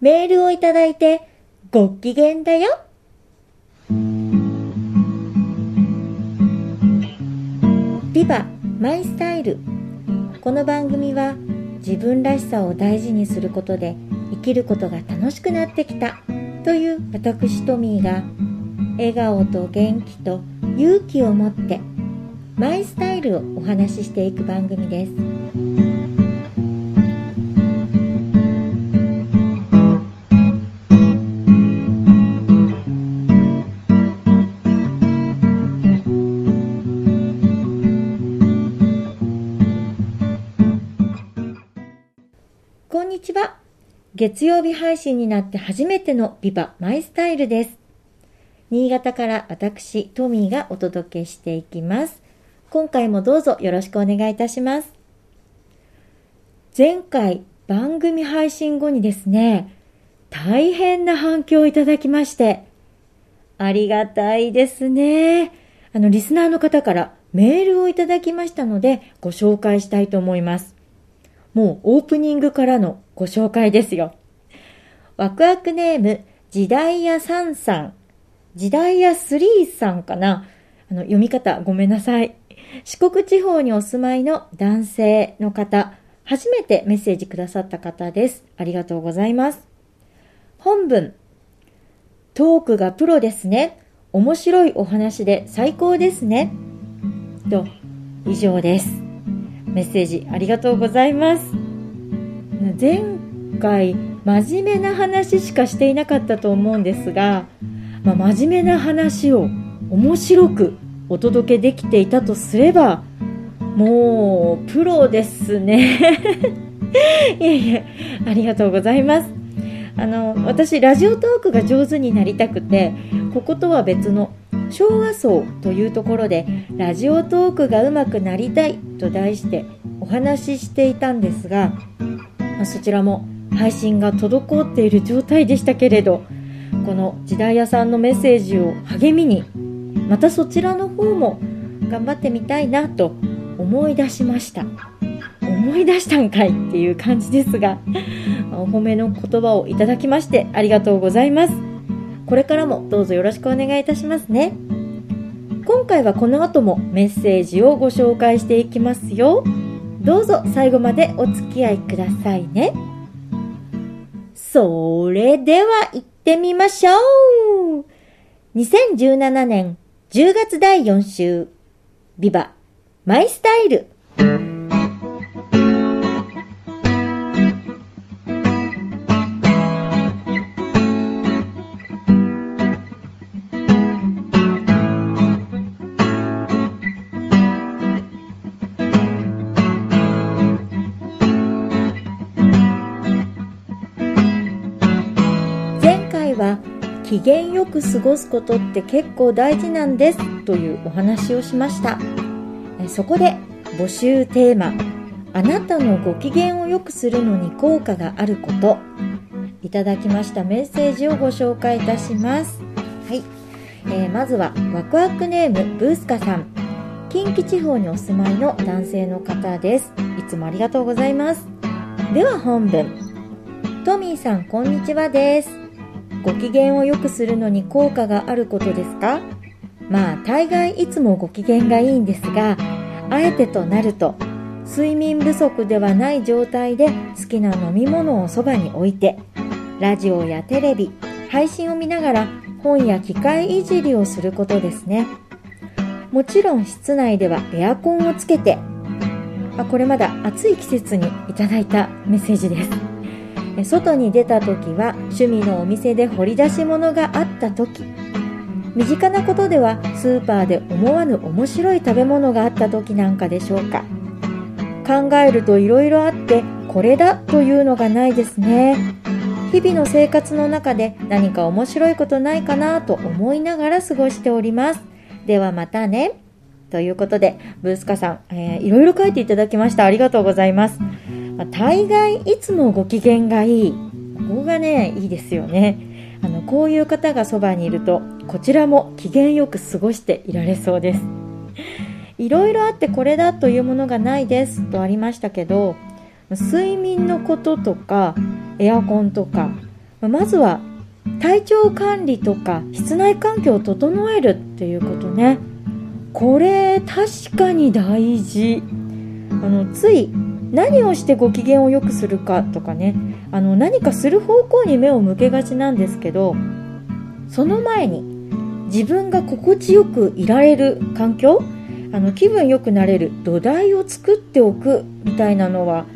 メールをいただいてご機嫌だよ。ビバマイスタイルこの番組は自分らしさを大事にすることで生きることが楽しくなってきたという私トミーが笑顔と元気と勇気を持ってマイスタイルをお話ししていく番組です。にちは。月曜日配信になって初めてのビバマイスタイルです。新潟から私、トミーがお届けしていきます。今回もどうぞよろしくお願いいたします。前回番組配信後にですね、大変な反響をいただきまして、ありがたいですね。あの、リスナーの方からメールをいただきましたので、ご紹介したいと思います。もうオープニングからのご紹介ですよ。ワクワクネーム、時代屋さんさん。時代屋スリーさんかなあの、読み方ごめんなさい。四国地方にお住まいの男性の方、初めてメッセージくださった方です。ありがとうございます。本文。トークがプロですね。面白いお話で最高ですね。と、以上です。メッセージありがとうございます前回真面目な話しかしていなかったと思うんですが、まあ、真面目な話を面白くお届けできていたとすればもうプロですね。いえいえありがとうございます。あの私ラジオトークが上手になりたくてこことは別の昭和層というところでラジオトークが上手くなりたいと題してお話ししていたんですが、まあ、そちらも配信が滞っている状態でしたけれどこの時代屋さんのメッセージを励みにまたそちらの方も頑張ってみたいなと思い出しました思い出したんかいっていう感じですがお褒めの言葉をいただきましてありがとうございますこれからもどうぞよろしくお願いいたしますね。今回はこの後もメッセージをご紹介していきますよ。どうぞ最後までお付き合いくださいね。それでは行ってみましょう !2017 年10月第4週、ビバ、マイスタイル。機嫌よく過ごすことって結構大事なんですというお話をしました。そこで募集テーマあなたのご機嫌を良くするのに効果があること。いただきましたメッセージをご紹介いたします。はい、えー、まずはワクワクネームブースカさん。近畿地方にお住まいの男性の方です。いつもありがとうございます。では本文。トミーさんこんにちはですご機嫌を良くするのに効果があることですか？まあ大概いつもご機嫌がいいんですがあえてとなると睡眠不足ではない状態で好きな飲み物をそばに置いてラジオやテレビ配信を見ながら本や機械いじりをすることですね。もちろん室内ではエアコンをつけてあこれまだ暑い季節にいただいたメッセージです。外に出た時は趣味のお店で掘り出し物があった時。身近なことではスーパーで思わぬ面白い食べ物があった時なんかでしょうか。考えると色々あってこれだというのがないですね。日々の生活の中で何か面白いことないかなと思いながら過ごしております。ではまたね。ということでブースカさん、えー、いろいろ書いていただきました。ありがとうございます。まあ、大概いつもご機嫌がいい。ここがねいいですよね。あのこういう方がそばにいるとこちらも機嫌よく過ごしていられそうです。いろいろあってこれだというものがないですとありましたけど睡眠のこととかエアコンとかまずは体調管理とか室内環境を整えるっていうことね。これ確かに大事。あのつい何をしてご機嫌を良くするかとかね。あの何かする方向に目を向けがちなんですけどその前に自分が心地よくいられる環境あの気分よくなれる土台を作っておくみたいなのは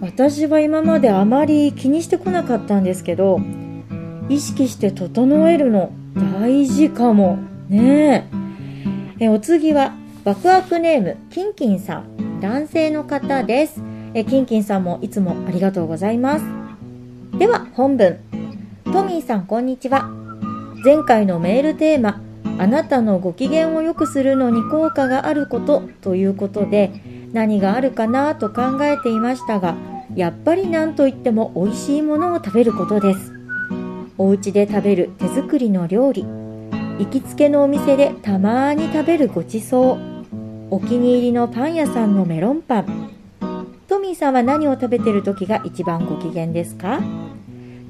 私は今まであまり気にしてこなかったんですけど意識して整えるの大事かもね。えお次はワクワクネームキンキンさん。男性の方です。えキンキンさんもいつもありがとうございます。では本文。トミーさんこんにちは。前回のメールテーマあなたのご機嫌を良くするのに効果があることということで何があるかなと考えていましたがやっぱり何といっても美味しいものを食べることです。お家で食べる手作りの料理。行きつけのお店でたまに食べるごちそうお気に入りのパン屋さんのメロンパン。トミーさんは何を食べてる時が一番ご機嫌ですか？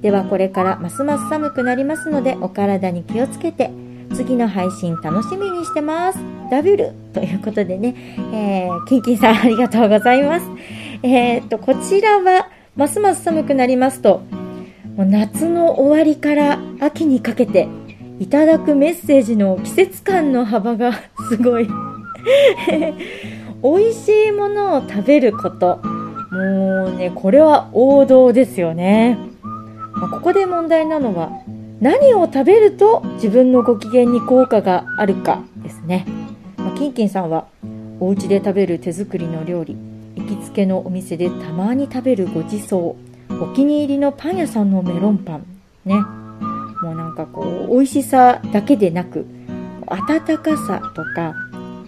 ではこれからますます寒くなりますのでお体に気をつけて次の配信楽しみにしてます。ダブルということでね、えー、キンキンさんありがとうございます。えー、っとこちらはますます寒くなりますともう夏の終わりから秋にかけていただくメッセージの季節感の幅がすごい。美味しいものを食べること。もうねこれは王道ですよね、まあ、ここで問題なのは何を食べると自分のご機嫌に効果があるかですね、まあ、キンキンさんはお家で食べる手作りの料理行きつけのお店でたまに食べるごちそうお気に入りのパン屋さんのメロンパンね。もうなんかこう美味しさだけでなく温かさとか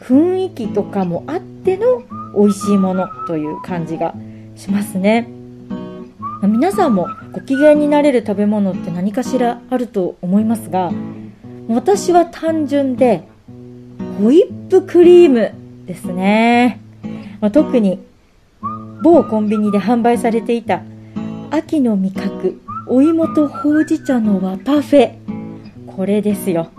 雰囲気とかもあっての美味しいものという感じがしますね。皆さんもご機嫌になれる食べ物って何かしらあると思いますが私は単純でホイップクリームですね、まあ、特に某コンビニで販売されていた秋の味覚お芋とほうじ茶の和パフェ。これですよ。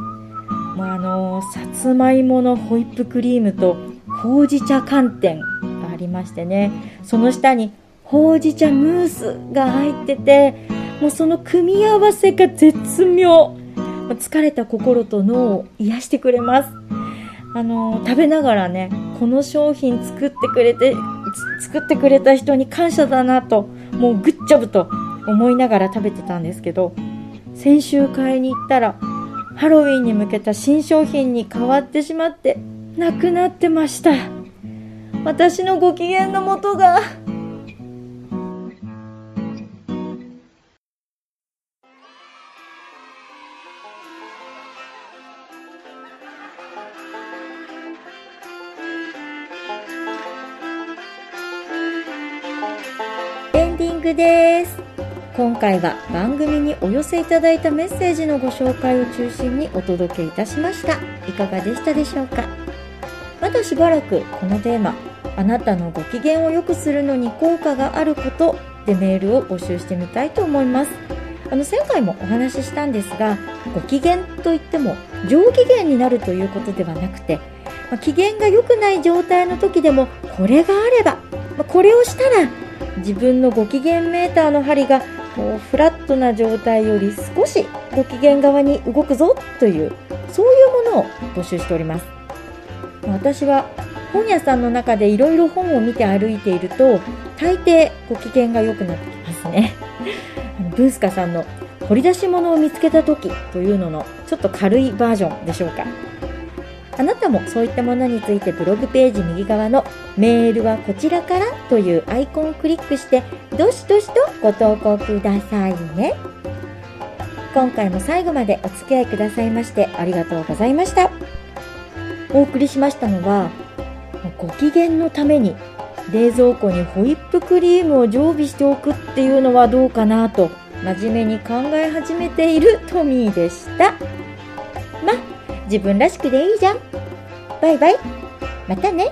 もうあのさつまいものホイップクリームとほうじ茶寒天がありましてね。その下にほうじ茶ムースが入っててもうその組み合わせが絶妙。疲れた心と脳を癒してくれます。あの食べながらねこの商品作ってくれて作ってくれた人に感謝だなともうグッジョブと思いながら食べてたんですけど先週買いに行ったらハロウィンに向けた新商品に変わってしまってなくなってました。私のご機嫌のもとが。エンディングです。今回は番組にお寄せいただいたメッセージのご紹介を中心にお届けいたしました。いかがでしたでしょうか？まだしばらくこのテーマあなたのご機嫌を良くするのに効果があることでメールを募集してみたいと思います。あの前回もお話ししたんですがご機嫌といっても上機嫌になるということではなくて、まあ、機嫌が良くない状態の時でもこれがあれば、まあ、これをしたら自分のご機嫌メーターの針がこうフラットな状態より少しご機嫌側に動くぞというそういうものを募集しております。私は本屋さんの中でいろいろ本を見て歩いていると大抵ご機嫌が良くなってきますね。ブースカさんの掘り出し物を見つけた時というののちょっと軽いバージョンでしょうか。あなたもそういったものについてブログページ右側のメールはこちらからというアイコンをクリックしてどしどしとご投稿くださいね。今回も最後までお付き合いくださいましてありがとうございました。お送りしましたのはご機嫌のために冷蔵庫にホイップクリームを常備しておくっていうのはどうかなと真面目に考え始めているトミーでした。自分らしくでいいじゃん。バイバイ。またね。